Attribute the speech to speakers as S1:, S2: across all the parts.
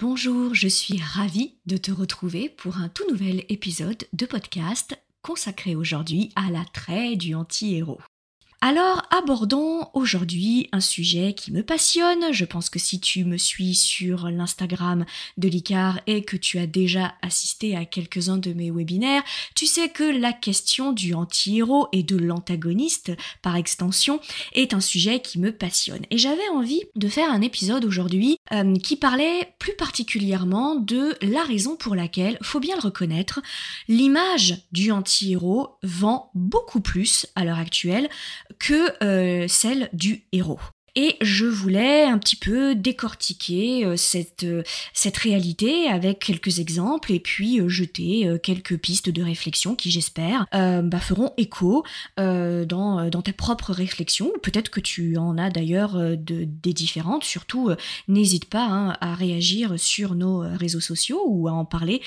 S1: Bonjour, je suis ravie de te retrouver pour un tout nouvel épisode de podcast consacré aujourd'hui à l'attrait du anti-héros. Alors abordons aujourd'hui un sujet qui me passionne. Je pense que si tu me suis sur l'Instagram de l'ICAR et que tu as déjà assisté à quelques-uns de mes webinaires, tu sais que la question du anti-héros et de l'antagoniste par extension est un sujet qui me passionne. Et j'avais envie de faire un épisode aujourd'hui euh, qui parlait plus particulièrement de la raison pour laquelle, faut bien le reconnaître, l'image du anti-héros vend beaucoup plus à l'heure actuelle que euh, celle du héros. Et je voulais un petit peu décortiquer euh, cette, euh, cette réalité avec quelques exemples et puis jeter quelques pistes de réflexion qui, j'espère, bah, feront écho dans, dans tes propres réflexions. Peut-être que tu en as d'ailleurs de, des différentes. Surtout, n'hésite pas hein, à réagir sur nos réseaux sociaux ou à en parler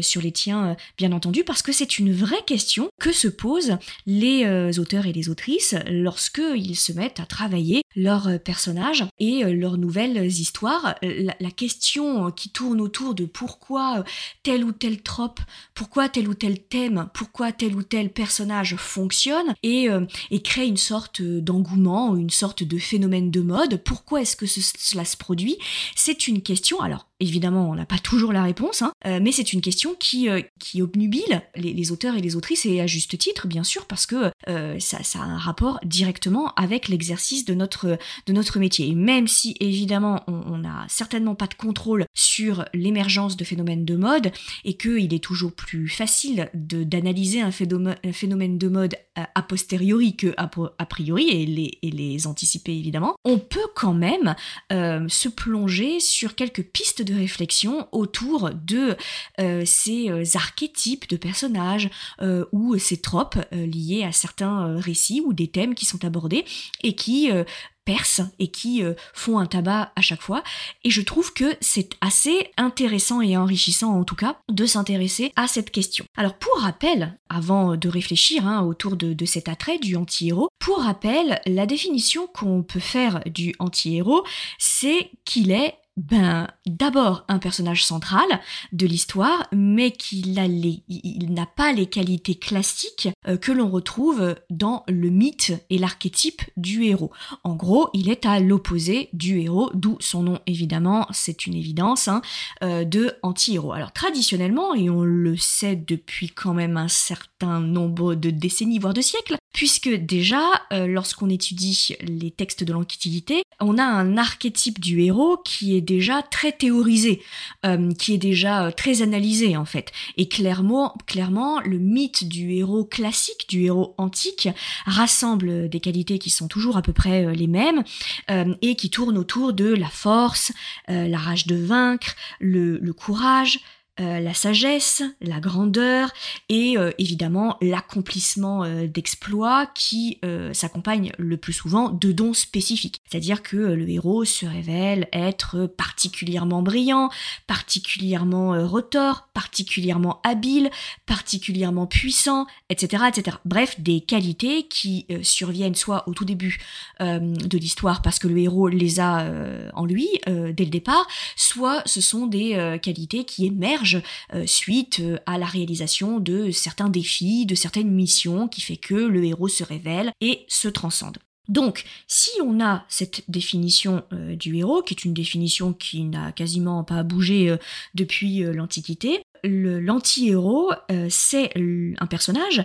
S1: sur les tiens, bien entendu, parce que c'est une vraie question que se posent les auteurs et les autrices lorsqu'ils se mettent à travailler leurs euh, personnages et euh, leurs nouvelles histoires. La, la, question qui tourne autour de pourquoi euh, tel ou tel trope, pourquoi tel ou tel thème, pourquoi tel ou tel personnage fonctionne et, et crée une sorte d'engouement, une sorte de phénomène de mode. Pourquoi est-ce que cela se produit? C'est une question. Alors Évidemment, on n'a pas toujours la réponse, hein, euh, mais c'est une question qui, euh, qui obnubile les, auteurs et les autrices, et à juste titre, bien sûr, parce que euh, ça, a un rapport directement avec l'exercice de notre, de notre métier. Et même si, évidemment, on n'a certainement pas de contrôle sur l'émergence de phénomènes de mode, et qu'il est toujours plus facile d'analyser un, un, phénomène de mode a posteriori que a, priori, et les, et les anticiper, évidemment, on peut quand même se plonger sur quelques pistes de réflexion autour de euh, ces euh, archétypes de personnages euh, ou ces tropes liés à certains récits ou des thèmes qui sont abordés et qui percent et qui font un tabac à chaque fois. Et je trouve que c'est assez intéressant et enrichissant en tout cas de s'intéresser à cette question. Alors pour rappel, avant de réfléchir hein, autour de, de, cet attrait du anti-héros, pour rappel, la définition qu'on peut faire du anti-héros, c'est qu'il est ben, d'abord un personnage central de l'histoire, mais qu'il a les, n'a pas les qualités classiques euh, que l'on retrouve dans le mythe et l'archétype du héros. En gros, il est à l'opposé du héros, d'où son nom évidemment, c'est une évidence, hein, euh, de anti-héros. Alors traditionnellement, et on le sait depuis quand même un certain nombre de décennies, voire de siècles, puisque déjà, euh, lorsqu'on étudie les textes de l'Antiquité, on a un archétype du héros qui est déjà très théorisé, euh, qui est déjà euh, très analysé en fait. Et clairement, le mythe du héros classique, du héros antique, rassemble des qualités qui sont toujours à peu près les mêmes et qui tournent autour de la force, la rage de vaincre, le courage, euh, la sagesse, la grandeur et euh, évidemment l'accomplissement euh, d'exploits qui s'accompagne le plus souvent de dons spécifiques. C'est-à-dire que le héros se révèle être particulièrement brillant, particulièrement rotor, particulièrement habile, particulièrement puissant, etc., etc. Bref, des qualités qui surviennent soit au tout début de l'histoire parce que le héros les a en lui dès le départ, soit ce sont des qualités qui émergent euh, suite euh, à la réalisation de certains défis, de certaines missions qui fait que le héros se révèle et se transcende. Donc, si on a cette définition euh, du héros, qui est une définition qui n'a quasiment pas bougé depuis l'Antiquité, l'anti-héros, c'est un personnage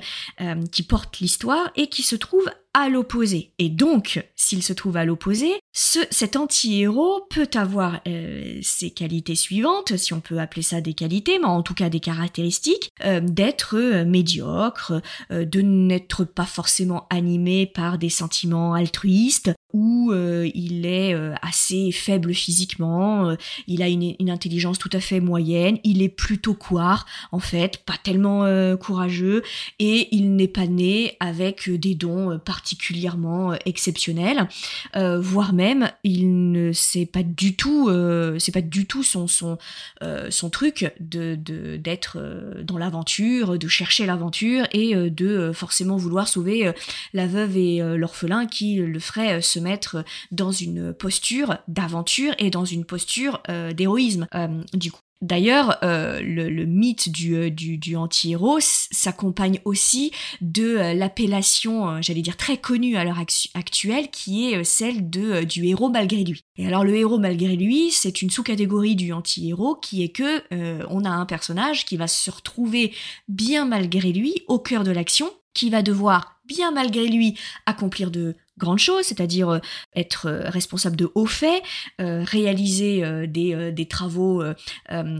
S1: qui porte l'histoire et qui se trouve à l'opposé. Et donc, s'il se trouve à l'opposé, ce, cet anti-héros peut avoir euh, ses qualités suivantes, si on peut appeler ça des qualités, mais en tout cas des caractéristiques, euh, d'être euh, médiocre, de n'être pas forcément animé par des sentiments altruistes, où euh, il est euh, assez faible physiquement, euh, il a une, une, intelligence tout à fait moyenne, il est plutôt couard en fait, pas tellement courageux, et il n'est pas né avec des dons particulièrement exceptionnels, voire même il ne sait pas du tout, c'est pas du tout son truc de d'être dans l'aventure, de chercher l'aventure et de forcément vouloir sauver la veuve et l'orphelin qui le ferait se mettre dans une posture d'aventure et dans une posture euh, d'héroïsme. Euh, du coup, D'ailleurs, euh, le, mythe du, du, anti-héros s'accompagne aussi de l'appellation, j'allais dire très connue à l'heure actuelle, qui est celle de, du héros malgré lui. Et alors le héros malgré lui, c'est une sous-catégorie du anti-héros qui est que on a un personnage qui va se retrouver bien malgré lui au cœur de l'action, qui va devoir bien malgré lui accomplir de grande chose, c'est-à-dire euh, être euh, responsable de hauts faits, euh, réaliser des, des, travaux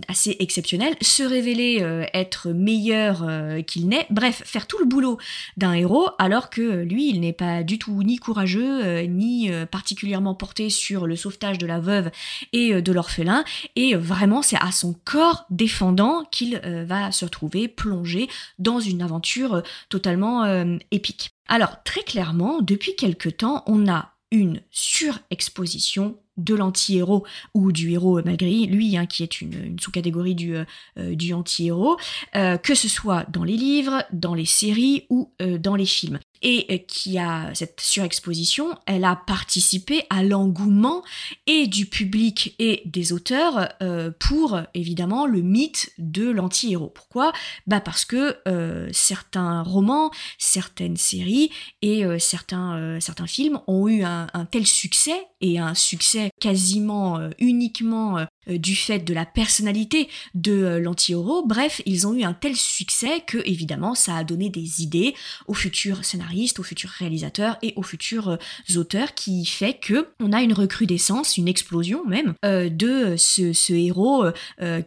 S1: assez exceptionnels, se révéler être meilleur qu'il n'est, bref, faire tout le boulot d'un héros alors que lui, il n'est pas du tout ni courageux, ni particulièrement porté sur le sauvetage de la veuve et de l'orphelin, et vraiment c'est à son corps défendant qu'il va se retrouver plongé dans une aventure totalement épique. Alors très clairement, depuis quelque temps, on a une surexposition de l'anti-héros ou du héros malgré lui, hein, qui est une, sous-catégorie du, euh, euh, anti-héros, euh, que ce soit dans les livres, dans les séries ou dans les films et qui a cette surexposition, elle a participé à l'engouement et du public et des auteurs euh, pour évidemment le mythe de l'anti-héros. Pourquoi? Bah parce que euh, certains romans, certaines séries et euh, certains, certains films ont eu un, tel succès et un succès quasiment uniquement euh, du fait de la personnalité de euh, l'anti-héros. Bref, ils ont eu un tel succès que évidemment ça a donné des idées aux futurs scénaristes, aux futurs réalisateurs et aux futurs euh, auteurs qui fait que on a une recrudescence, une explosion même de ce, héros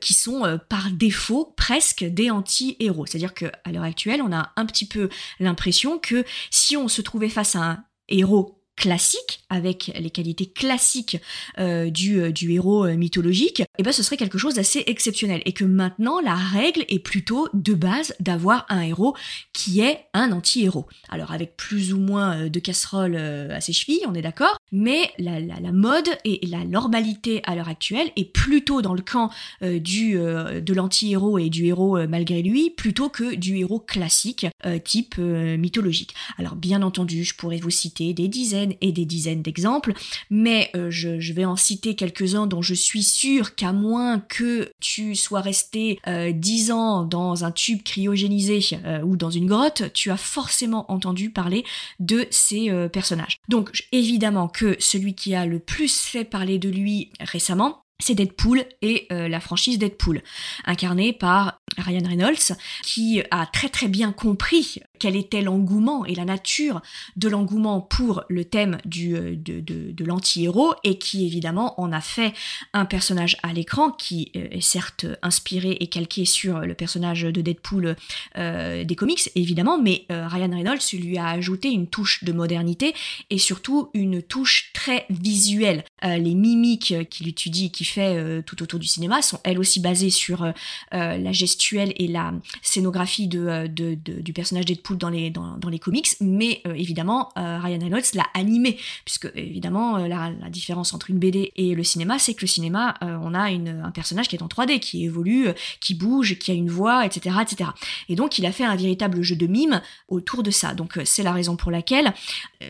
S1: qui sont par défaut presque des anti-héros. C'est-à-dire qu'à l'heure actuelle, on a un petit peu l'impression que si on se trouvait face à un héros classique, avec les qualités classiques euh, du, euh, du, héros euh, mythologique, et eh ben ce serait quelque chose d'assez exceptionnel. Et que maintenant, la règle est plutôt de base d'avoir un héros qui est un anti-héros. Alors avec plus ou moins de casseroles à ses chevilles, on est d'accord, mais la, mode et la normalité à l'heure actuelle est plutôt dans le camp de l'anti-héros et du héros malgré lui, plutôt que du héros classique type mythologique. Alors bien entendu, je pourrais vous citer des dizaines et des dizaines d'exemples, mais euh, je, vais en citer quelques-uns dont je suis sûre qu'à moins que tu sois resté euh, dix ans dans un tube cryogénisé euh, ou dans une grotte, tu as forcément entendu parler de ces personnages. Donc évidemment que celui qui a le plus fait parler de lui récemment, c'est Deadpool et la franchise Deadpool, incarnée par Ryan Reynolds, qui a très très bien compris quel était l'engouement et la nature de l'engouement pour le thème euh, de, de, l'anti-héros et qui évidemment en a fait un personnage à l'écran qui euh, est certes inspiré et calqué sur le personnage de Deadpool euh, des comics évidemment, mais Ryan Reynolds lui a ajouté une touche de modernité et surtout une touche très visuelle. les mimiques qu'il étudie, qu'il fait tout autour du cinéma sont elles aussi basées sur la gestuelle et la scénographie du personnage Deadpool dans les, dans, les comics, mais euh, évidemment, euh, Ryan Reynolds l'a animé, puisque évidemment, euh, la, différence entre une BD et le cinéma, c'est que le cinéma, on a une, un personnage qui est en 3D, qui évolue, qui bouge, qui a une voix, etc., etc. Et donc, il a fait un véritable jeu de mime autour de ça. Donc, c'est la raison pour laquelle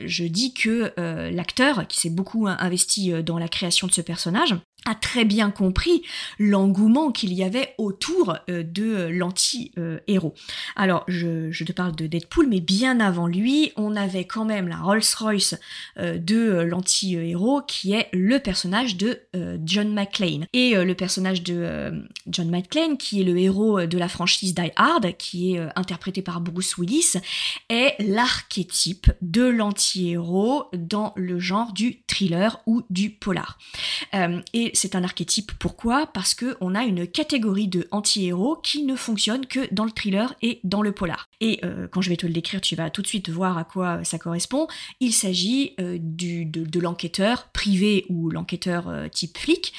S1: je dis que l'acteur, qui s'est beaucoup investi dans la création de ce personnage, a très bien compris l'engouement qu'il y avait autour euh, de l'anti-héros. Alors, je, te parle de Deadpool, mais bien avant lui, on avait quand même la Rolls-Royce euh, de l'anti-héros, qui est le personnage de euh, John McClane. Et le personnage de John McClane, qui est le héros de la franchise Die Hard, qui est interprété par Bruce Willis, est l'archétype de l'anti-héros dans le genre du thriller ou du polar. et c'est un archétype. Pourquoi? Parce que on a une catégorie de anti-héros qui ne fonctionne que dans le thriller et dans le polar. Et euh, quand je vais te le décrire, tu vas tout de suite voir à quoi ça correspond. Il s'agit euh, du, de, l'enquêteur privé ou l'enquêteur euh, type flic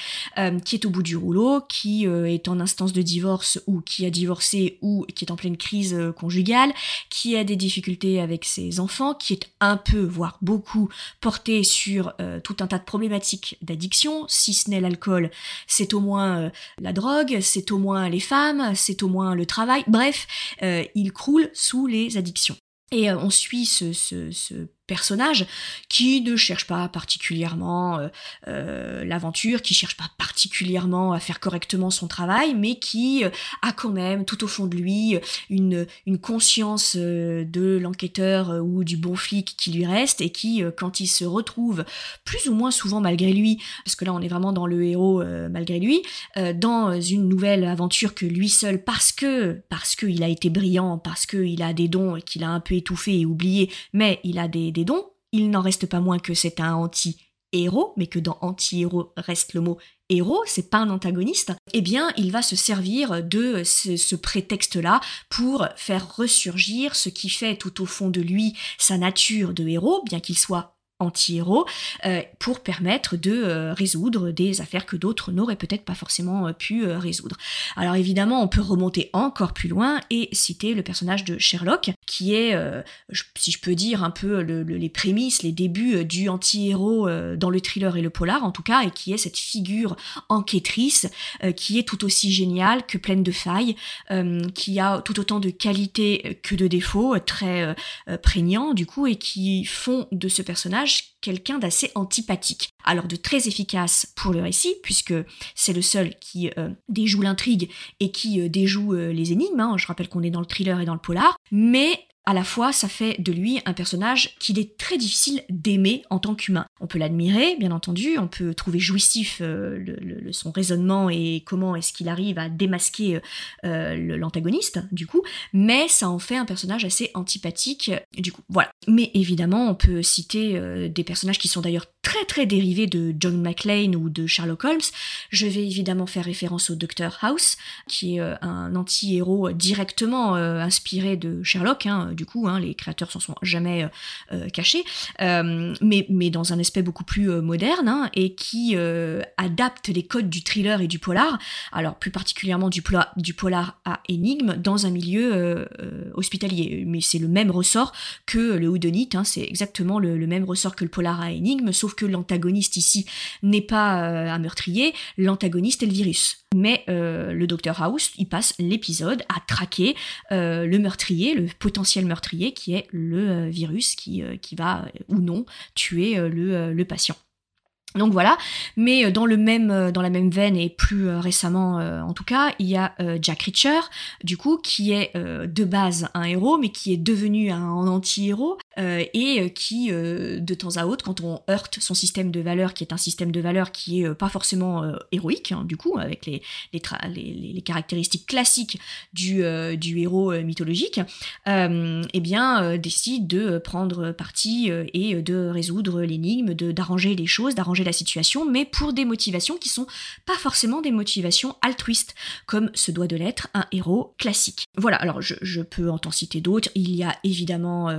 S1: qui est au bout du rouleau, qui est en instance de divorce ou qui a divorcé ou qui est en pleine crise conjugale, qui a des difficultés avec ses enfants, qui est un peu, voire beaucoup porté sur tout un tas de problématiques d'addiction, si ce n'est c'est au moins la drogue, c'est au moins les femmes, c'est au moins le travail. Bref, il croule sous les addictions. Et on suit ce, ce, ce personnage qui ne cherche pas particulièrement euh, euh, l'aventure, qui cherche pas particulièrement à faire correctement son travail, mais qui euh, a quand même tout au fond de lui une, conscience de l'enquêteur ou du bon flic qui lui reste et qui, quand il se retrouve plus ou moins souvent malgré lui, parce que là on est vraiment dans le héros malgré lui, dans une nouvelle aventure que lui seul, parce que parce qu'il a été brillant, parce qu'il a des dons qu'il a un peu étouffé et oublié, mais il a des, il n'en reste pas moins que c'est un anti-héros, mais que dans anti-héros reste le mot héros, c'est pas un antagoniste, eh bien, il va se servir de ce, prétexte-là pour faire ressurgir ce qui fait tout au fond de lui sa nature de héros, bien qu'il soit anti-héros euh, pour permettre de euh, résoudre des affaires que d'autres n'auraient peut-être pas forcément euh, pu résoudre. Alors évidemment, on peut remonter encore plus loin et citer le personnage de Sherlock, qui est, si je peux dire, un peu les prémices, les débuts du anti-héros dans le thriller et le polar en tout cas, et qui est cette figure enquêtrice qui est tout aussi géniale que pleine de failles, qui a tout autant de qualités que de défauts, très prégnants du coup, et qui font de ce personnage quelqu'un d'assez antipathique. Alors de très efficace pour le récit, puisque c'est le seul qui euh, déjoue l'intrigue et qui euh, déjoue euh, les énigmes. Hein. Je rappelle qu'on est dans le thriller et dans le polar. Mais à la fois, ça fait de lui un personnage qu'il est très difficile d'aimer en tant qu'humain. On peut l'admirer, bien entendu, on peut trouver jouissif euh, son raisonnement et comment est-ce qu'il arrive à démasquer euh, l'antagoniste, du coup, mais ça en fait un personnage assez antipathique, du coup. Voilà. Mais évidemment, on peut citer euh, des personnages qui sont d'ailleurs très très dérivés de John McClane ou de Sherlock Holmes. Je vais évidemment faire référence au Dr House, qui est un anti-héros directement inspiré de Sherlock, hein, du coup, hein, les créateurs s'en sont jamais euh, euh, cachés, euh, mais, dans un aspect beaucoup plus moderne hein, et qui adapte les codes du thriller et du polar, alors plus particulièrement du, du polar à énigme, dans un milieu hospitalier. Mais c'est le même ressort que le Houdonite, hein, c'est exactement le, même ressort que le polar à énigme, sauf que l'antagoniste ici n'est pas un meurtrier, l'antagoniste est le virus. Mais le Dr House, il passe l'épisode à traquer le meurtrier, le potentiel meurtrier qui est le euh, virus qui, euh, va euh, ou non tuer le, le patient. Donc voilà, mais dans le même dans la même veine et plus récemment en tout cas, il y a Jack Reacher du coup qui est de base un héros mais qui est devenu un anti-héros euh, et euh, qui, euh, de temps à autre, quand on heurte son système de valeurs, qui est un système de valeurs qui est pas forcément héroïque, hein, du coup, avec les, les, les, caractéristiques classiques du, héros mythologique, eh bien, décide de prendre parti et de résoudre l'énigme, d'arranger les choses, d'arranger la situation, mais pour des motivations qui sont pas forcément des motivations altruistes, comme se doit de l'être un héros classique. Voilà, alors je, peux en citer d'autres. Il y a évidemment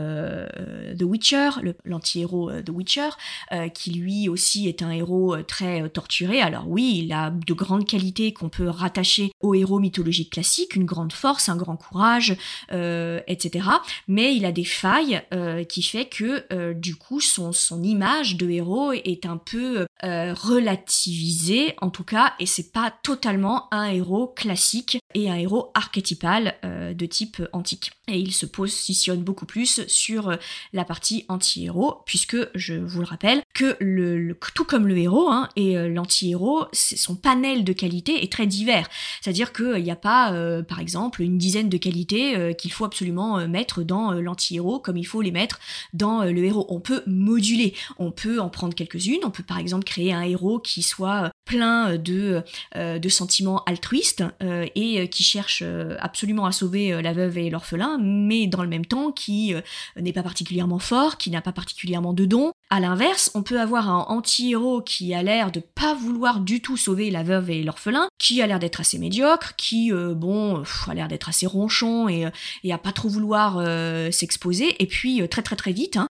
S1: The Witcher, l'anti-héros euh, The Witcher, euh, qui lui aussi est un héros très torturé. Alors oui, il a de grandes qualités qu'on peut rattacher au héros mythologique classique, une grande force, un grand courage, etc. Mais il a des failles qui fait que du coup son, son image de héros est un peu euh, en tout cas, et c'est pas totalement un héros classique et un héros archétypal euh, de type antique. Et il se positionne beaucoup plus sur euh, la partie anti-héros, puisque je vous le rappelle que le, tout comme le héros hein, et l'anti-héros, son panel de qualités est très divers. C'est-à-dire qu'il n'y a pas, par exemple, une dizaine de qualités qu'il faut absolument mettre dans l'anti-héros comme il faut les mettre dans le héros. On peut moduler, on peut en prendre quelques-unes, on peut par exemple créer un héros qui soit euh, plein de, euh, de sentiments altruistes euh, et qui cherche absolument à sauver la veuve et l'orphelin, mais dans le même temps qui n'est pas particulièrement fort, qui n'a pas particulièrement de dons. À l'inverse, on peut avoir un anti-héros qui a l'air de pas vouloir du tout sauver la veuve et l'orphelin, qui a l'air d'être assez médiocre, qui, bon, a l'air d'être assez ronchon et, et à pas trop vouloir s'exposer. Et puis, très très très vite, hein,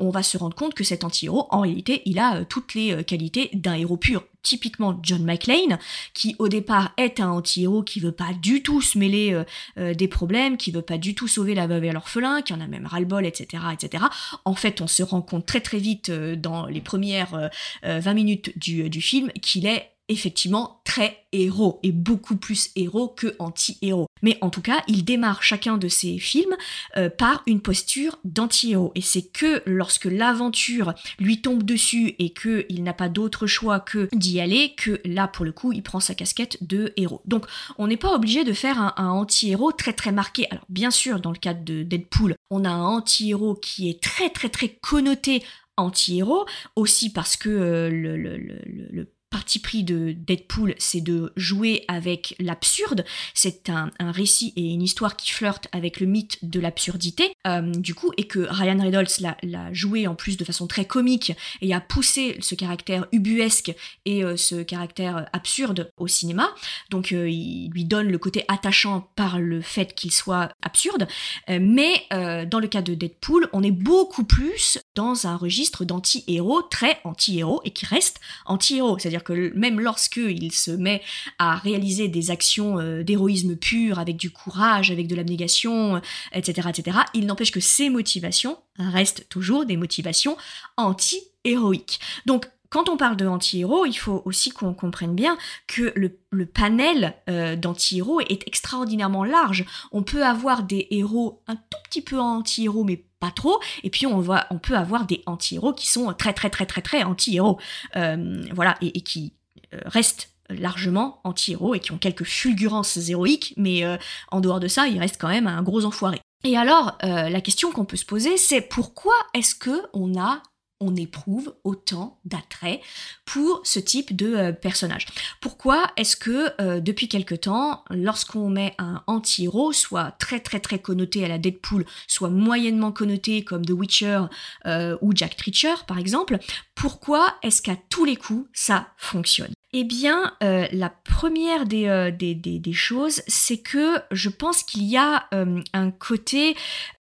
S1: on va se rendre compte que cet anti-héros, en réalité, il a toutes les qualités d'un héros pur. Typiquement John McClane, qui au départ est un anti-héros qui veut pas du tout se mêler euh, euh, des problèmes, qui veut pas du tout sauver la veuve et l'orphelin, qui en a même ras-le-bol, etc., etc. En fait, on se rend compte très très vite euh, dans les premières 20 minutes du, du film qu'il est effectivement très héros et beaucoup plus héros que anti-héros. Mais en tout cas, il démarre chacun de ses films euh, par une posture d'anti-héros. Et c'est que lorsque l'aventure lui tombe dessus et qu'il n'a pas d'autre choix que d'y aller, que là, pour le coup, il prend sa casquette de héros. Donc, on n'est pas obligé de faire un, anti-héros très très marqué. Alors, bien sûr, dans le cadre de Deadpool, on a un anti-héros qui est très très très connoté anti-héros, aussi parce que euh, le, parti pris de Deadpool, c'est de jouer avec l'absurde. C'est un, récit et une histoire qui flirtent avec le mythe de l'absurdité, euh, du coup, et que Ryan Reynolds l'a joué en plus de façon très comique et a poussé ce caractère ubuesque et euh, ce caractère absurde au cinéma. Donc, euh, il lui donne le côté attachant par le fait qu'il soit absurde. mais dans le cas de Deadpool, on est beaucoup plus dans un registre d'anti-héros, très anti-héros, et qui reste anti-héros. C'est-à-dire que même lorsque il se met à réaliser des actions euh, d'héroïsme pur, avec du courage, avec de l'abnégation, etc., etc., il n'empêche que ses motivations restent toujours des motivations anti-héroïques. Donc, quand on parle de anti-héros, il faut aussi qu'on comprenne bien que le, panel euh, d'anti-héros est extraordinairement large. On peut avoir des héros un tout petit peu anti-héros, mais pas trop. Et puis on, voit, on peut avoir des anti-héros qui sont très très très très très anti-héros. Euh, voilà, et, qui euh, restent largement anti-héros et qui ont quelques fulgurances héroïques, mais euh, en dehors de ça, ils restent quand même un gros enfoiré. Et alors, la question qu'on peut se poser, c'est pourquoi est-ce que on a on éprouve autant d'attrait pour ce type de euh, personnage. Pourquoi est-ce que euh, depuis quelque temps, lorsqu'on met un anti-héros, soit très très très connoté à la Deadpool, soit moyennement connoté comme The Witcher euh, ou Jack Treacher par exemple, pourquoi est-ce qu'à tous les coups ça fonctionne? Eh bien, la première des, choses, c'est que je pense qu'il y a un côté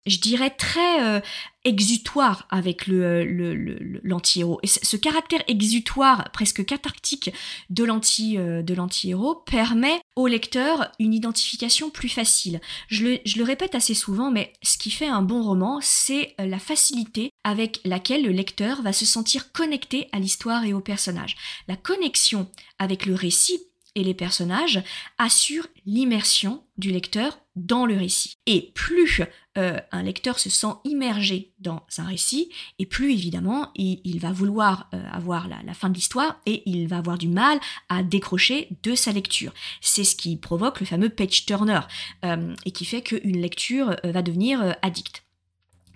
S1: je dirais, très euh, exutoire avec le, l'anti-héros. Et ce caractère exutoire, presque cathartique de, l'anti, euh, de l'anti-héros permet au lecteur une identification plus facile. Je le, je le répète assez souvent, mais ce qui fait un bon roman, c'est euh, la facilité avec laquelle le lecteur va se sentir connecté à l'histoire et au personnage. La connexion avec le récit et les personnages assurent l'immersion du lecteur dans le récit. Et plus euh, un lecteur se sent immergé dans un récit, et plus évidemment il, va vouloir euh, avoir la, fin de l'histoire et il va avoir du mal à décrocher de sa lecture. C'est ce qui provoque le fameux page turner euh, et qui fait qu'une lecture va devenir addict.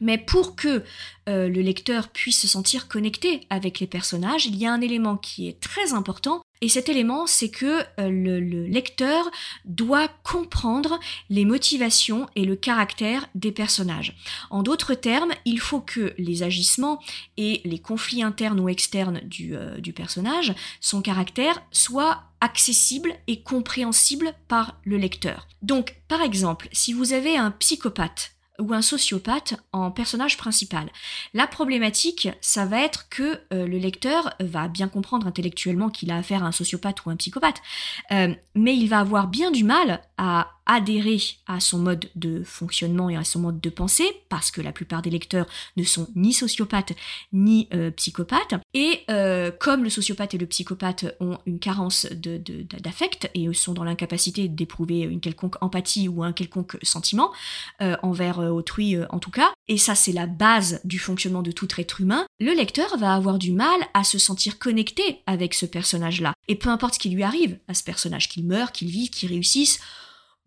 S1: Mais pour que le lecteur puisse se sentir connecté avec les personnages, il y a un élément qui est très important, et cet élément, c'est que euh, le, lecteur doit comprendre les motivations et le caractère des personnages. En d'autres termes, il faut que les agissements et les conflits internes ou externes du, euh, du personnage, son caractère, soient accessibles et compréhensibles par le lecteur. Donc, par exemple, si vous avez un psychopathe ou un sociopathe en personnage principal. La problématique, ça va être que euh, le lecteur va bien comprendre intellectuellement qu'il a affaire à un sociopathe ou un psychopathe, euh, mais il va avoir bien du mal à adhérer à son mode de fonctionnement et à son mode de pensée, parce que la plupart des lecteurs ne sont ni sociopathes ni euh, psychopathes. Et euh, comme le sociopathe et le psychopathe ont une carence d'affect de, et sont dans l'incapacité d'éprouver une quelconque empathie ou un quelconque sentiment euh, envers autrui en tout cas, et ça c'est la base du fonctionnement de tout être humain, le lecteur va avoir du mal à se sentir connecté avec ce personnage-là. Et peu importe ce qui lui arrive à ce personnage, qu'il meure, qu'il vive, qu'il réussisse,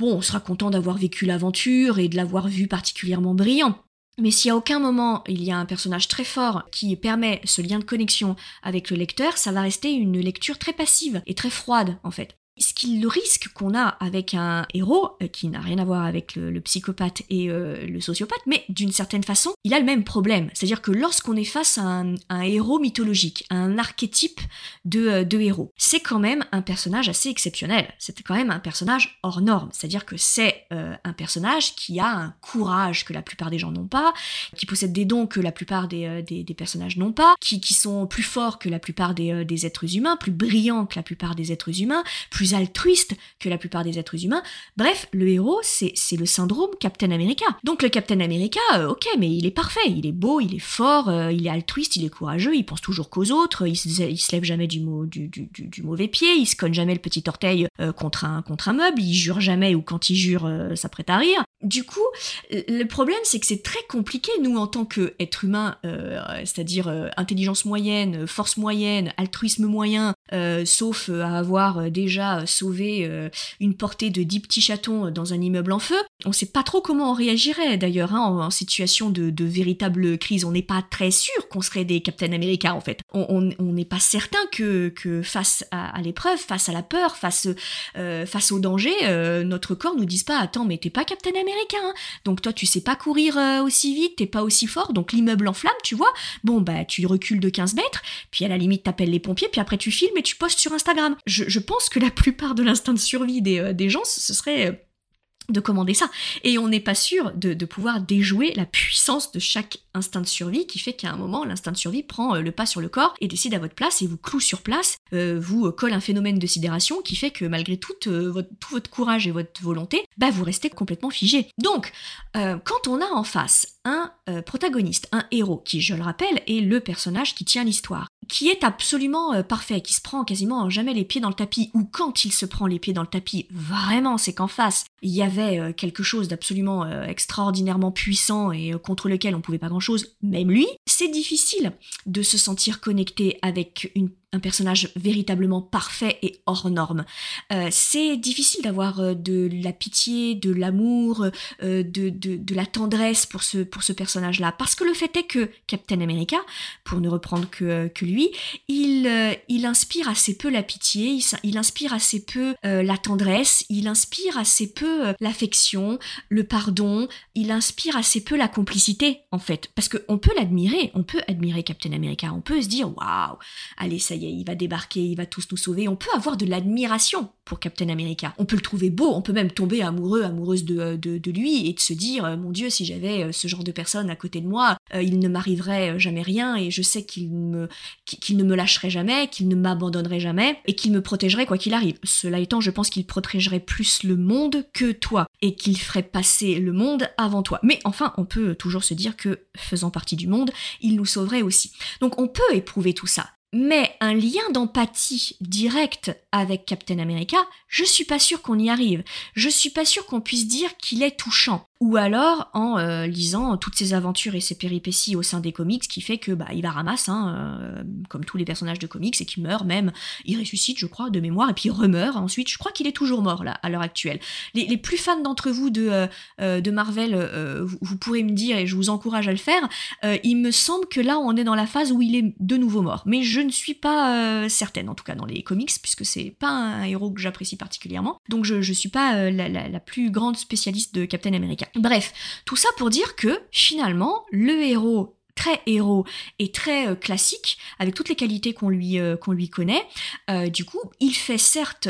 S1: bon, on sera content d'avoir vécu l'aventure et de l'avoir vu particulièrement brillant. Mais si à aucun moment il y a un personnage très fort qui permet ce lien de connexion avec le lecteur, ça va rester une lecture très passive et très froide en fait. Ce qui le risque qu'on a avec un héros euh, qui n'a rien à voir avec le, psychopathe et euh, le sociopathe, mais d'une certaine façon, il a le même problème. C'est-à-dire que lorsqu'on est face à un, héros mythologique, un archétype de, euh, de héros, c'est quand même un personnage assez exceptionnel. C'est quand même un personnage hors norme. C'est-à-dire que c'est un personnage qui a un courage que la plupart des gens n'ont pas, qui possède des dons que la plupart des, personnages n'ont pas, qui, qui, sont plus forts que la plupart des, des êtres humains, plus brillants que la plupart des êtres humains, plus altruiste que la plupart des êtres humains. Bref, le héros, c'est le syndrome Captain America. Donc le Captain America, euh, ok, mais il est parfait, il est beau, il est fort, euh, il est altruiste, il est courageux, il pense toujours qu'aux autres, il se, se lève jamais du, mauvais pied, il se cogne jamais le petit orteil euh, contre, un, contre un meuble, il jure jamais ou quand il jure, ça prête à rire. Du coup, le problème, c'est que c'est très compliqué, nous, en tant qu'êtres humains, c'est-à-dire intelligence moyenne, force moyenne, altruisme moyen, sauf à avoir déjà euh, sauver euh, une portée de dix petits chatons euh, dans un immeuble en feu. On ne sait pas trop comment on réagirait d'ailleurs hein, en, situation de, véritable crise. On n'est pas très sûr qu'on serait des Captain America en fait. On n'est pas certain que, face à, l'épreuve, face à la peur, face, face au danger, notre corps nous dise pas attends mais t'es pas Captain America. Hein. donc toi tu sais pas courir aussi vite, t'es pas aussi fort, donc l'immeuble en flamme, tu vois. Bon bah tu recules de 15 mètres, puis à la limite t'appelles les pompiers, puis après tu filmes et tu postes sur Instagram. Je, je pense que la plupart de l'instinct de survie des, euh, gens, ce serait euh, de commander ça. Et on n'est pas sûr de, pouvoir déjouer la puissance de chaque instinct de survie qui fait qu'à un moment, l'instinct de survie prend euh, le pas sur le corps et décide à votre place et vous cloue sur place, vous colle un phénomène de sidération qui fait que malgré tout, votre, tout votre courage et votre volonté, bah vous restez complètement figé. Donc, quand on a en face un protagoniste, un héros, qui, je le rappelle, est le personnage qui tient l'histoire, qui est absolument euh, parfait, qui se prend quasiment jamais les pieds dans le tapis, ou quand il se prend les pieds dans le tapis, vraiment, c'est qu'en face, il y avait euh, quelque chose d'absolument euh, extraordinairement puissant et contre lequel on pouvait pas même lui, c'est difficile de se sentir connecté avec une un personnage véritablement parfait et hors norme. Euh, c'est difficile d'avoir euh, de la pitié, de l'amour, euh, de, de, la tendresse pour ce, pour ce personnage-là. Parce que le fait est que Captain America, pour ne reprendre que, que lui, il, il inspire assez peu la pitié, il, il inspire assez peu la tendresse, il inspire assez peu l'affection, le pardon, il inspire assez peu la complicité, en fait. Parce qu'on peut l'admirer, on peut admirer Captain America, on peut se dire, waouh, allez, ça y est, il va débarquer, il va tous nous sauver. On peut avoir de l'admiration pour Captain America. On peut le trouver beau, on peut même tomber amoureux, amoureuse de, euh, de, lui et de se dire, euh, mon Dieu, si j'avais euh, ce genre de personne à côté de moi, il ne m'arriverait jamais rien et je sais qu'il me, qu'il ne me lâcherait jamais, qu'il ne m'abandonnerait jamais et qu'il me protégerait quoi qu'il arrive. Cela étant, je pense qu'il protégerait plus le monde que toi et qu'il ferait passer le monde avant toi. Mais enfin, on peut toujours se dire que, faisant partie du monde, il nous sauverait aussi. Donc on peut éprouver tout ça. Mais un lien d'empathie direct avec Captain America, je suis pas sûr qu'on y arrive. Je suis pas sûr qu'on puisse dire qu'il est touchant ou alors en euh, lisant toutes ses aventures et ses péripéties au sein des comics, qui fait que bah il va ramasse, hein, euh, comme tous les personnages de comics, et qu'il meurt même, il ressuscite, je crois, de mémoire, et puis il remeurt ensuite. Je crois qu'il est toujours mort là à l'heure actuelle. Les, plus fans d'entre vous de, euh, de Marvel, vous, pourrez me dire, et je vous encourage à le faire, il me semble que là on est dans la phase où il est de nouveau mort, mais je ne suis pas certaine, en tout cas dans les comics, puisque c'est pas un héros que j'apprécie particulièrement, donc je, je suis pas la plus grande spécialiste de Captain America. Bref, tout ça pour dire que finalement, le héros très héros et très euh, classique, avec toutes les qualités qu'on lui, euh, qu'on lui connaît. Euh, du coup, il fait certes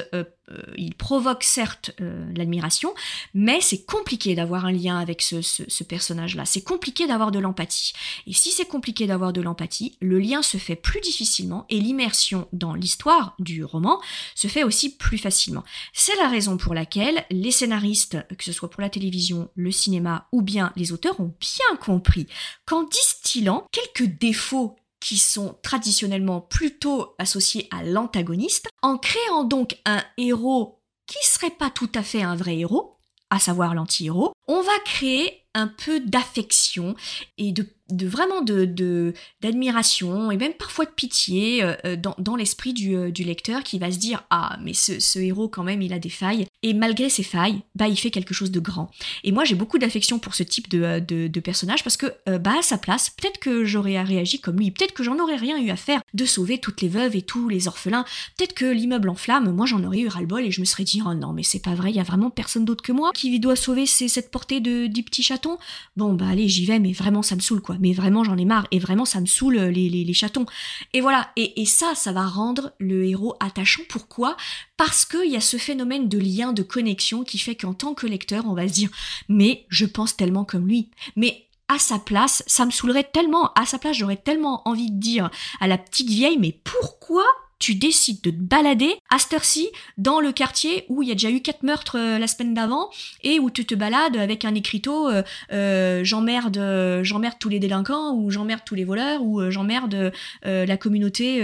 S1: il provoque certes euh, l'admiration, mais c'est compliqué d'avoir un lien avec ce, ce personnage-là. C'est compliqué d'avoir de l'empathie. Et si c'est compliqué d'avoir de l'empathie, le lien se fait plus difficilement et l'immersion dans l'histoire du roman se fait aussi plus facilement. C'est la raison pour laquelle les scénaristes, que ce soit pour la télévision, le cinéma ou bien les auteurs, ont bien compris qu'en distillant quelques défauts qui sont traditionnellement plutôt associés à l'antagoniste, en créant donc un héros qui serait pas tout à fait un vrai héros, à savoir l'anti-héros, on va créer un peu d'affection et de de vraiment de d'admiration et même parfois de pitié euh, euh, dans, dans l'esprit du, euh, du, lecteur qui va se dire ah mais ce, ce, héros quand même il a des failles et malgré ses failles bah il fait quelque chose de grand. Et moi j'ai beaucoup d'affection pour ce type de, de, personnage parce que bah à sa place peut-être que j'aurais réagi comme lui. Peut-être que j'en aurais rien eu à faire de sauver toutes les veuves et tous les orphelins. Peut-être que l'immeuble en flammes moi j'en aurais eu ras-le-bol et je me serais dit oh non mais c'est pas vrai il y a vraiment personne d'autre que moi qui doit sauver c'est cette portée de, du petit chaton bon bah allez j'y vais mais vraiment ça me saoule quoi mais vraiment j'en ai marre, et vraiment ça me saoule euh, les, chatons. Et voilà, et, et, ça, ça va rendre le héros attachant. Pourquoi? Parce qu'il y a ce phénomène de lien, de connexion qui fait qu'en tant que lecteur, on va se dire, mais je pense tellement comme lui. Mais à sa place, ça me saoulerait tellement, à sa place, j'aurais tellement envie de dire à la petite vieille, mais pourquoi tu décides de te balader à cette heure-ci dans le quartier où il y a déjà eu quatre meurtres euh, la semaine d'avant et où tu te balades avec un écriteau euh, euh, j'emmerde j'emmerde tous les délinquants ou j'emmerde tous les voleurs ou j'emmerde la communauté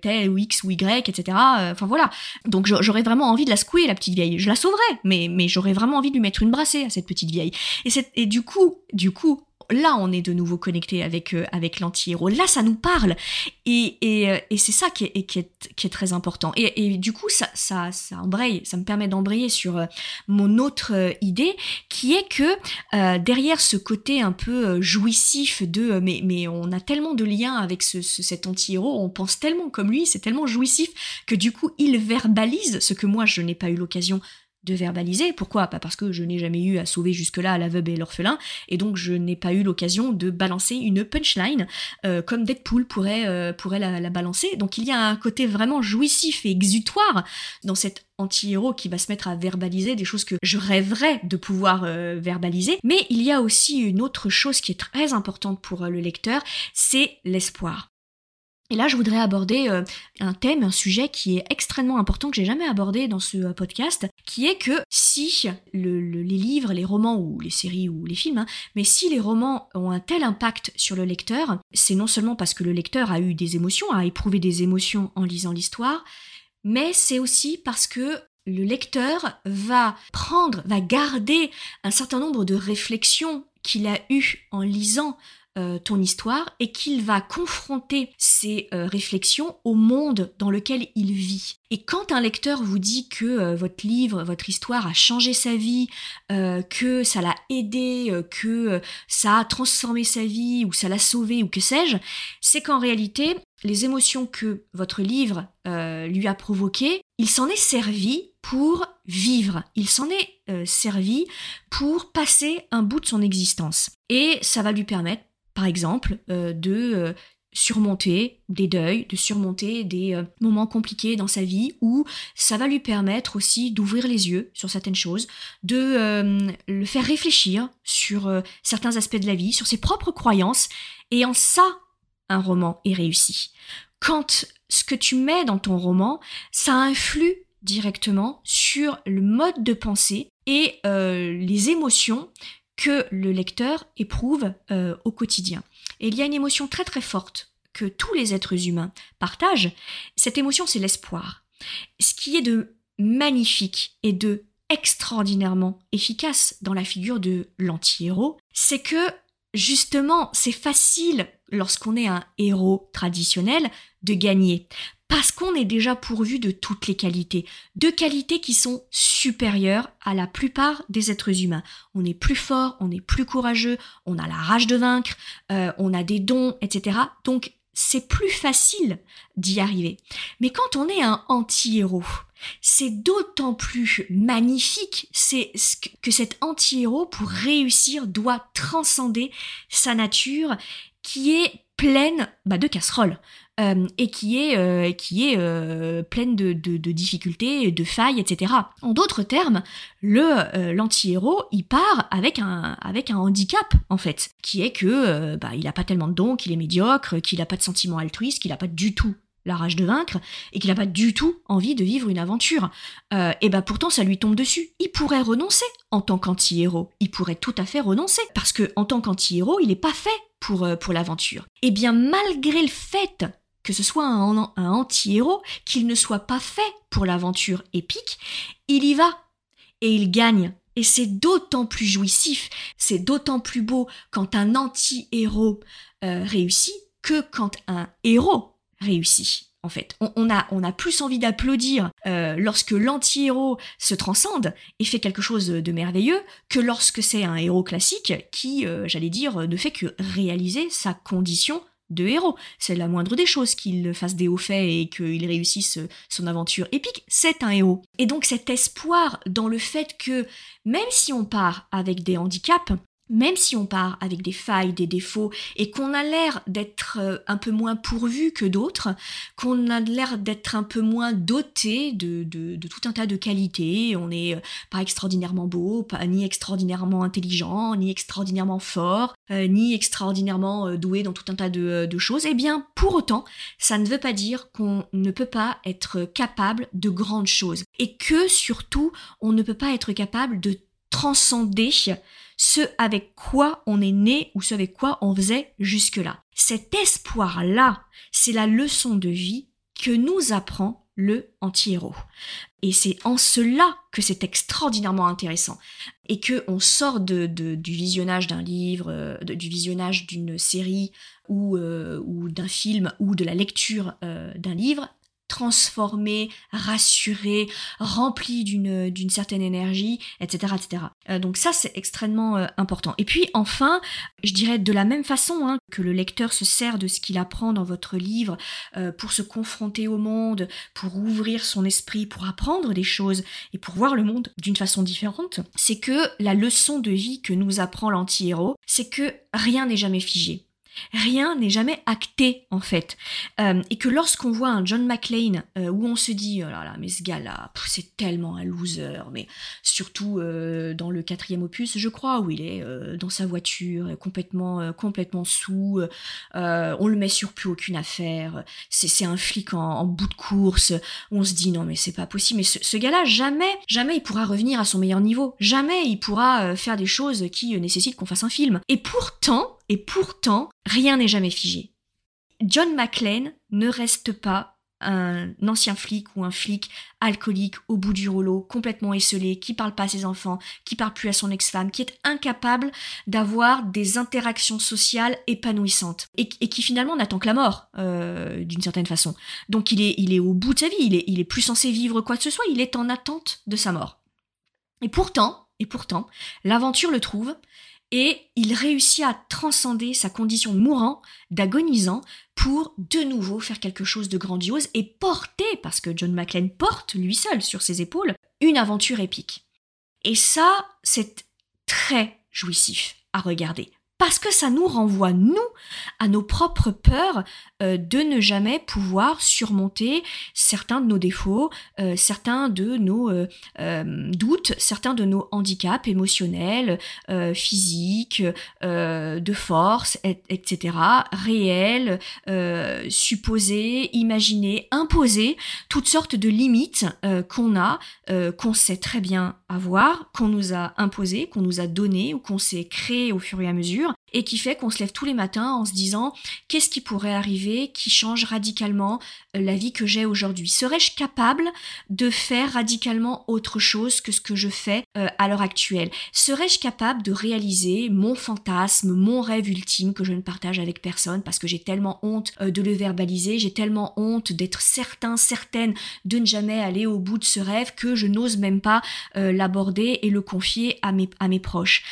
S1: telle ou X ou Y etc enfin voilà. Donc j'aurais vraiment envie de la secouer la petite vieille. Je la sauverais mais mais j'aurais vraiment envie de lui mettre une brassée à cette petite vieille. Et, et du coup du coup là on est de nouveau connecté avec euh, avec l'anti-héros. Là ça nous parle et, et, euh, c'est ça qui est, qui, est, qui est très important. Et, et, du coup ça ça ça embraye, ça me permet d'embrayer sur euh, mon autre idée qui est que derrière ce côté un peu jouissif de mais mais on a tellement de liens avec ce, cet anti-héros, on pense tellement comme lui, c'est tellement jouissif que du coup il verbalise ce que moi je n'ai pas eu l'occasion de verbaliser. Pourquoi? Pas parce que je n'ai jamais eu à sauver jusque-là la veuve et l'orphelin, et donc je n'ai pas eu l'occasion de balancer une punchline euh, comme Deadpool pourrait, euh, la, balancer. Donc il y a un côté vraiment jouissif et exutoire dans cet anti-héros qui va se mettre à verbaliser des choses que je rêverais de pouvoir euh, verbaliser. Mais il y a aussi une autre chose qui est très importante pour le lecteur, c'est l'espoir. Et là, je voudrais aborder euh, un thème, un sujet qui est extrêmement important que j'ai jamais abordé dans ce euh, podcast, qui est que si les livres, les romans ou les séries ou les films, hein, mais si les romans ont un tel impact sur le lecteur, c'est non seulement parce que le lecteur a eu des émotions, a éprouvé des émotions en lisant l'histoire, mais c'est aussi parce que le lecteur va prendre, va garder un certain nombre de réflexions qu'il a eues en lisant euh, ton histoire et qu'il va confronter ses euh, réflexions au monde dans lequel il vit. Et quand un lecteur vous dit que euh, votre livre, votre histoire a changé sa vie, que ça l'a aidé, que ça a transformé sa vie ou ça l'a sauvé ou que sais-je, c'est qu'en réalité, les émotions que votre livre lui a provoquées, il s'en est servi pour vivre, il s'en est servi pour passer un bout de son existence. Et ça va lui permettre par exemple, euh, de euh, surmonter des deuils, de surmonter des euh, moments compliqués dans sa vie, ou ça va lui permettre aussi d'ouvrir les yeux sur certaines choses, de le faire réfléchir sur certains aspects de la vie, sur ses propres croyances, et en ça, un roman est réussi. Quand ce que tu mets dans ton roman, ça influe directement sur le mode de pensée et les émotions que le lecteur éprouve euh, au quotidien. Et il y a une émotion très très forte que tous les êtres humains partagent. Cette émotion, c'est l'espoir. Ce qui est de magnifique et de extraordinairement efficace dans la figure de l'anti-héros, c'est que justement, c'est facile lorsqu'on est un héros traditionnel de gagner parce qu'on est déjà pourvu de toutes les qualités, de qualités qui sont supérieures à la plupart des êtres humains. On est plus fort, on est plus courageux, on a la rage de vaincre, euh, on a des dons, etc. Donc c'est plus facile d'y arriver. Mais quand on est un anti-héros, c'est d'autant plus magnifique c'est que cet anti-héros, pour réussir, doit transcender sa nature qui est pleine bah, de casseroles. Et qui est, qui est pleine de, de, de, difficultés, de failles, etc. En d'autres termes, le l'anti-héros, il part avec un, avec un handicap, en fait, qui est que bah, il n'a pas tellement de dons, qu'il est médiocre, qu'il n'a pas de sentiments altruistes, qu'il n'a pas du tout la rage de vaincre et qu'il n'a pas du tout envie de vivre une aventure. Euh, et ben pourtant ça lui tombe dessus. Il pourrait renoncer en tant qu'anti-héros. Il pourrait tout à fait renoncer parce que en tant qu'anti-héros, il n'est pas fait pour, euh, pour l'aventure. Et bien malgré le fait que ce soit un, anti-héros, qu'il ne soit pas fait pour l'aventure épique, il y va et il gagne. Et c'est d'autant plus jouissif, c'est d'autant plus beau quand un anti-héros euh, réussit que quand un héros réussi. En fait, on, a, on a plus envie d'applaudir euh, lorsque l'anti-héros se transcende et fait quelque chose de merveilleux que lorsque c'est un héros classique qui, euh, j'allais dire, ne fait que réaliser sa condition de héros. C'est la moindre des choses qu'il fasse des hauts faits et qu'il réussisse son aventure épique. C'est un héros. Et donc cet espoir dans le fait que même si on part avec des handicaps, même si on part avec des failles, des défauts, et qu'on a l'air d'être euh, un peu moins pourvu que d'autres, qu'on a l'air d'être un peu moins doté de, tout un tas de qualités, on n'est euh, pas extraordinairement beau, ni extraordinairement intelligent, ni extraordinairement fort, euh, ni extraordinairement doué dans tout un tas de, de choses, eh bien pour autant, ça ne veut pas dire qu'on ne peut pas être capable de grandes choses, et que surtout, on ne peut pas être capable de transcender ce avec quoi on est né ou ce avec quoi on faisait jusque-là. Cet espoir-là, c'est la leçon de vie que nous apprend le anti-héros. Et c'est en cela que c'est extraordinairement intéressant. Et que on sort de, du visionnage d'un livre, euh, du visionnage d'une série ou, euh, ou d'un film ou de la lecture euh, d'un livre transformé, rassuré, rempli d'une, d'une certaine énergie, etc. etc. Euh, donc ça, c'est extrêmement euh, important. Et puis enfin, je dirais de la même façon hein, que le lecteur se sert de ce qu'il apprend dans votre livre euh, pour se confronter au monde, pour ouvrir son esprit, pour apprendre des choses et pour voir le monde d'une façon différente, c'est que la leçon de vie que nous apprend l'anti-héros, c'est que rien n'est jamais figé. Rien n'est jamais acté en fait. Euh, et que lorsqu'on voit un John McClane euh, où on se dit oh là là mais ce gars-là c'est tellement un loser, mais surtout euh, dans le quatrième opus je crois où il est dans sa voiture complètement complètement sous, on le met sur plus aucune affaire, c'est un flic en, bout de course, on se dit non mais c'est pas possible, mais ce, ce gars-là jamais jamais il pourra revenir à son meilleur niveau, jamais il pourra faire des choses qui nécessitent qu'on fasse un film. Et pourtant et pourtant, rien n'est jamais figé. John McClane ne reste pas un ancien flic ou un flic alcoolique au bout du rouleau, complètement esselé, qui parle pas à ses enfants, qui parle plus à son ex-femme, qui est incapable d'avoir des interactions sociales épanouissantes et, qui finalement n'attend que la mort euh, d'une certaine façon. Donc il est, il est au bout de sa vie, il est, il est plus censé vivre quoi que ce soit, il est en attente de sa mort. Et pourtant, et pourtant, l'aventure le trouve et il réussit à transcender sa condition mourant, d'agonisant, pour de nouveau faire quelque chose de grandiose et porter, parce que John McClane porte lui seul sur ses épaules, une aventure épique. Et ça, c'est très jouissif à regarder parce que ça nous renvoie, nous, à nos propres peurs euh, de ne jamais pouvoir surmonter certains de nos défauts, euh, certains de nos euh, doutes, certains de nos handicaps émotionnels, physiques, de force, etc., réels, supposés, imaginés, imposés, toutes sortes de limites qu'on a, qu'on sait très bien avoir, qu'on nous a imposées, qu'on nous a données ou qu'on s'est créé au fur et à mesure et qui fait qu'on se lève tous les matins en se disant qu'est-ce qui pourrait arriver qui change radicalement euh, la vie que j'ai aujourd'hui? Serais-je capable de faire radicalement autre chose que ce que je fais euh, à l'heure actuelle? Serais-je capable de réaliser mon fantasme, mon rêve ultime que je ne partage avec personne parce que j'ai tellement honte euh, de le verbaliser, j'ai tellement honte d'être certain, certaine de ne jamais aller au bout de ce rêve que je n'ose même pas l'aborder et le confier à mes, à mes proches?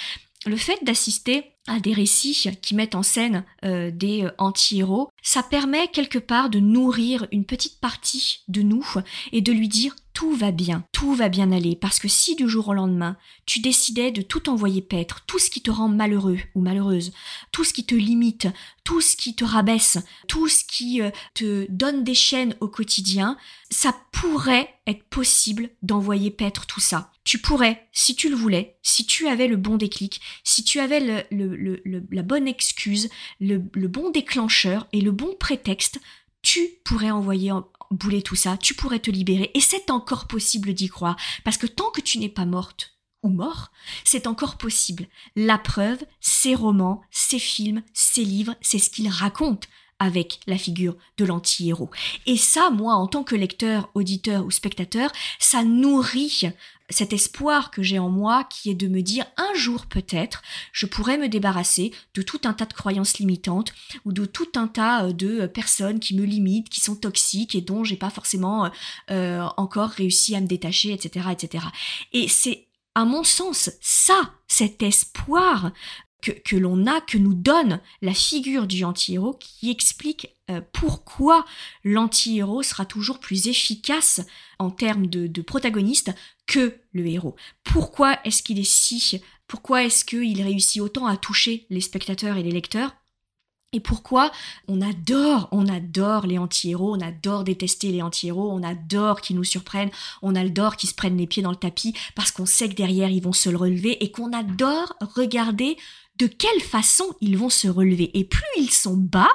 S1: Le fait d'assister à des récits qui mettent en scène euh, des euh, anti-héros, ça permet quelque part de nourrir une petite partie de nous et de lui dire tout va bien, tout va bien aller, parce que si du jour au lendemain, tu décidais de tout envoyer paître, tout ce qui te rend malheureux ou malheureuse, tout ce qui te limite, tout ce qui te rabaisse, tout ce qui euh, te donne des chaînes au quotidien, ça pourrait être possible d'envoyer paître tout ça. Tu pourrais, si tu le voulais, si tu avais le bon déclic, si tu avais le, la bonne excuse, le, bon déclencheur et le bon prétexte, tu pourrais envoyer bouler tout ça, tu pourrais te libérer. Et c'est encore possible d'y croire, parce que tant que tu n'es pas morte ou mort, c'est encore possible. La preuve, ces romans, ces films, ces livres, c'est ce qu'ils racontent avec la figure de l'anti-héros. Et ça, moi, en tant que lecteur, auditeur ou spectateur, ça nourrit cet espoir que j'ai en moi qui est de me dire un jour peut-être je pourrais me débarrasser de tout un tas de croyances limitantes ou de tout un tas euh, de personnes qui me limitent, qui sont toxiques et dont j'ai pas forcément euh, encore réussi à me détacher, etc., etc. Et c'est à mon sens ça, cet espoir que, l'on a, que nous donne la figure du anti-héros qui explique euh, pourquoi l'anti-héros sera toujours plus efficace en termes de, de protagoniste que le héros. Pourquoi est-ce qu'il est si... Pourquoi est-ce qu'il réussit autant à toucher les spectateurs et les lecteurs? Et pourquoi on adore, on adore les anti-héros, on adore détester les anti-héros, on adore qu'ils nous surprennent, on adore qu'ils se prennent les pieds dans le tapis parce qu'on sait que derrière ils vont se le relever et qu'on adore regarder de quelle façon ils vont se relever. Et plus ils sont bas,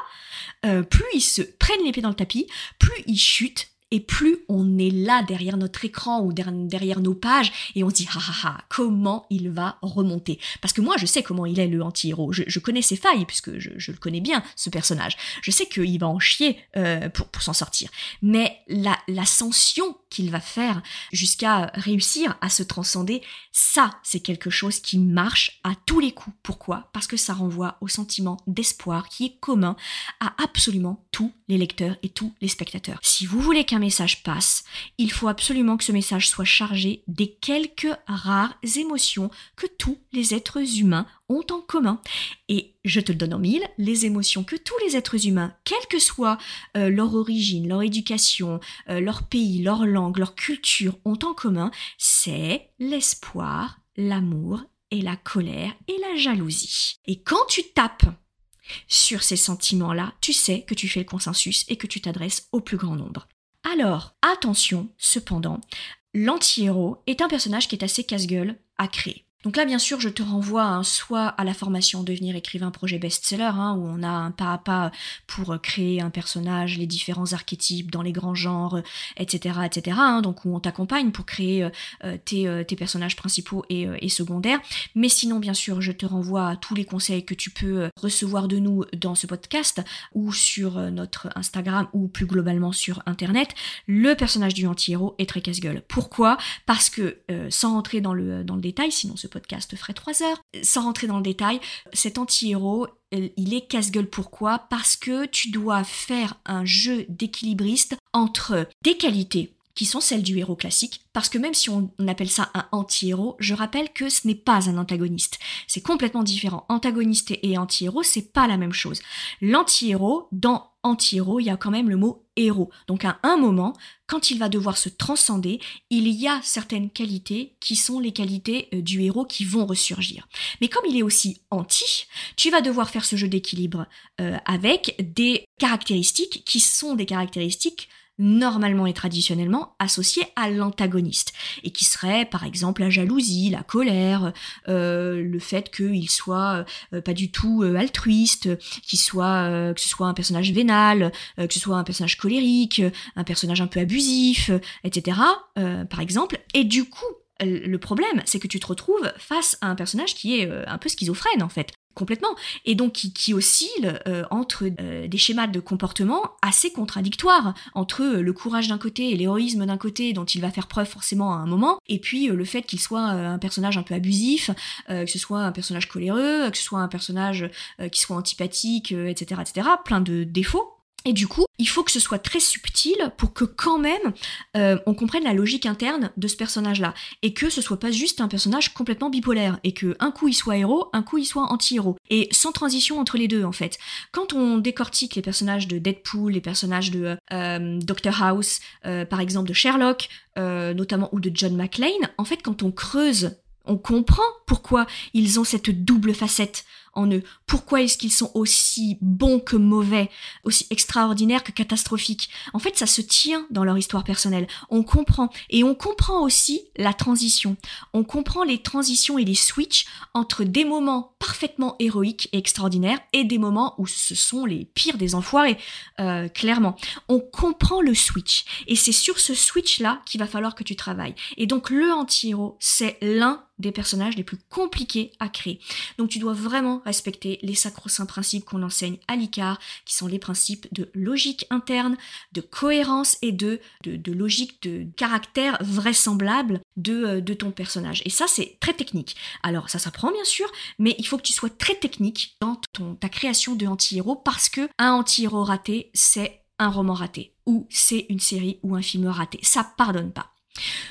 S1: euh, plus ils se prennent les pieds dans le tapis, plus ils chutent, et plus on est là derrière notre écran ou derrière nos pages et on se dit ha ha ha comment il va remonter? Parce que moi je sais comment il est le anti-héros. Je, connais ses failles puisque je, le connais bien ce personnage. Je sais qu'il va en chier euh, pour s'en sortir. Mais l'ascension qu'il va faire jusqu'à réussir à se transcender ça c'est quelque chose qui marche à tous les coups. Pourquoi? Parce que ça renvoie au sentiment d'espoir qui est commun à absolument tous les lecteurs et tous les spectateurs. Si vous voulez qu'un message passe, il faut absolument que ce message soit chargé des quelques rares émotions que tous les êtres humains ont en commun. Et je te le donne en mille, les émotions que tous les êtres humains, quelle que soit euh, leur origine, leur éducation, euh, leur pays, leur langue, leur culture, ont en commun, c'est l'espoir, l'amour et la colère et la jalousie. Et quand tu tapes sur ces sentiments-là, tu sais que tu fais le consensus et que tu t'adresses au plus grand nombre. Alors, attention, cependant, l'anti-héros est un personnage qui est assez casse-gueule à créer. Donc là, bien sûr, je te renvoie soit à la formation Devenir écrivain projet best-seller, hein, où on a un pas à pas pour créer un personnage, les différents archétypes dans les grands genres, etc., etc. Hein, donc où on t'accompagne pour créer euh, euh, tes, personnages principaux et, euh, et, secondaires. Mais sinon, bien sûr, je te renvoie à tous les conseils que tu peux recevoir de nous dans ce podcast ou sur notre Instagram ou plus globalement sur Internet. Le personnage du anti-héros est très casse-gueule. Pourquoi? Parce que, sans rentrer dans le, dans le détail, sinon ce podcast ferait trois heures. Sans rentrer dans le détail, cet anti-héros, il est casse-gueule pourquoi? Parce que tu dois faire un jeu d'équilibriste entre des qualités qui sont celles du héros classique, parce que même si on, appelle ça un anti-héros, je rappelle que ce n'est pas un antagoniste. C'est complètement différent. Antagoniste et anti-héros, c'est pas la même chose. L'anti-héros, dans anti-héros, il y a quand même le mot héros. Donc à un moment, quand il va devoir se transcender, il y a certaines qualités qui sont les qualités euh, du héros qui vont ressurgir. Mais comme il est aussi anti, tu vas devoir faire ce jeu d'équilibre euh, avec des caractéristiques qui sont des caractéristiques normalement et traditionnellement associé à l'antagoniste, et qui serait par exemple la jalousie, la colère, euh, le fait qu'il soit euh, pas du tout euh, altruiste, qu'il soit que ce soit un personnage vénal, que ce soit un personnage colérique, un personnage un peu abusif, etc. par exemple. Et du coup, le problème, c'est que tu te retrouves face à un personnage qui est un peu schizophrène en fait complètement, et donc qui, oscille euh, entre euh, des schémas de comportement assez contradictoires, entre euh, le courage d'un côté et l'héroïsme d'un côté dont il va faire preuve forcément à un moment, et puis le fait qu'il soit un personnage un peu abusif, que ce soit un personnage coléreux, que ce soit un personnage qui soit antipathique, etc., etc., plein de défauts. Et du coup, il faut que ce soit très subtil pour que quand même euh, on comprenne la logique interne de ce personnage-là. Et que ce soit pas juste un personnage complètement bipolaire. Et que un coup il soit héros, un coup il soit anti-héros. Et sans transition entre les deux en fait. Quand on décortique les personnages de Deadpool, les personnages de euh, Doctor House, euh, par exemple de Sherlock, notamment ou de John McClane, en fait quand on creuse on comprend pourquoi ils ont cette double facette en eux. Pourquoi est-ce qu'ils sont aussi bons que mauvais, aussi extraordinaires que catastrophiques? En fait, ça se tient dans leur histoire personnelle. On comprend. Et on comprend aussi la transition. On comprend les transitions et les switches entre des moments parfaitement héroïques et extraordinaires et des moments où ce sont les pires des enfoirés, euh, clairement. On comprend le switch. Et c'est sur ce switch-là qu'il va falloir que tu travailles. Et donc, le anti-héros, c'est l'un des personnages les plus compliqués à créer. Donc tu dois vraiment respecter les sacro-saints principes qu'on enseigne à l'ICAR, qui sont les principes de logique interne, de cohérence et de, de, logique de caractère vraisemblable de, euh, de ton personnage. Et ça, c'est très technique. Alors ça s'apprend bien sûr, mais il faut que tu sois très technique dans ton, ta création de anti-héros parce que un anti-héros raté, c'est un roman raté, ou c'est une série ou un film raté. Ça pardonne pas.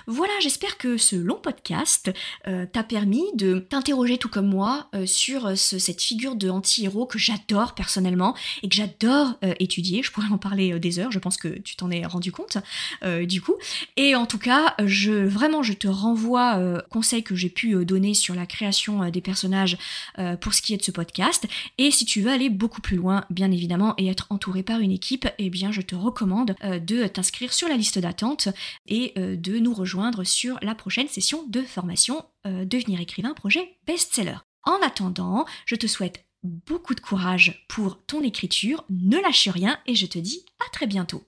S1: Voilà, j'espère que ce long podcast euh, t'a permis de t'interroger tout comme moi euh, sur euh, cette figure de anti-héros que j'adore personnellement et que j'adore étudier. Je pourrais en parler des heures, je pense que tu t'en es rendu compte du coup. Et en tout cas, je vraiment je te renvoie aux conseils que j'ai pu donner sur la création des personnages pour ce qui est de ce podcast. Et si tu veux aller beaucoup plus loin, bien évidemment, et être entouré par une équipe, eh bien je te recommande de t'inscrire sur la liste d'attente et de nous rejoindre sur la prochaine session de formation euh, Devenir écrivain projet best-seller. En attendant, je te souhaite beaucoup de courage pour ton écriture, ne lâche rien et je te dis à très bientôt.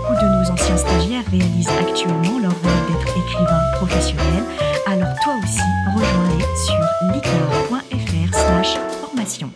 S1: Beaucoup de nos anciens stagiaires réalisent actuellement leur rôle d'être écrivain professionnel, alors toi aussi, rejoins-les sur licar.fr slash formation.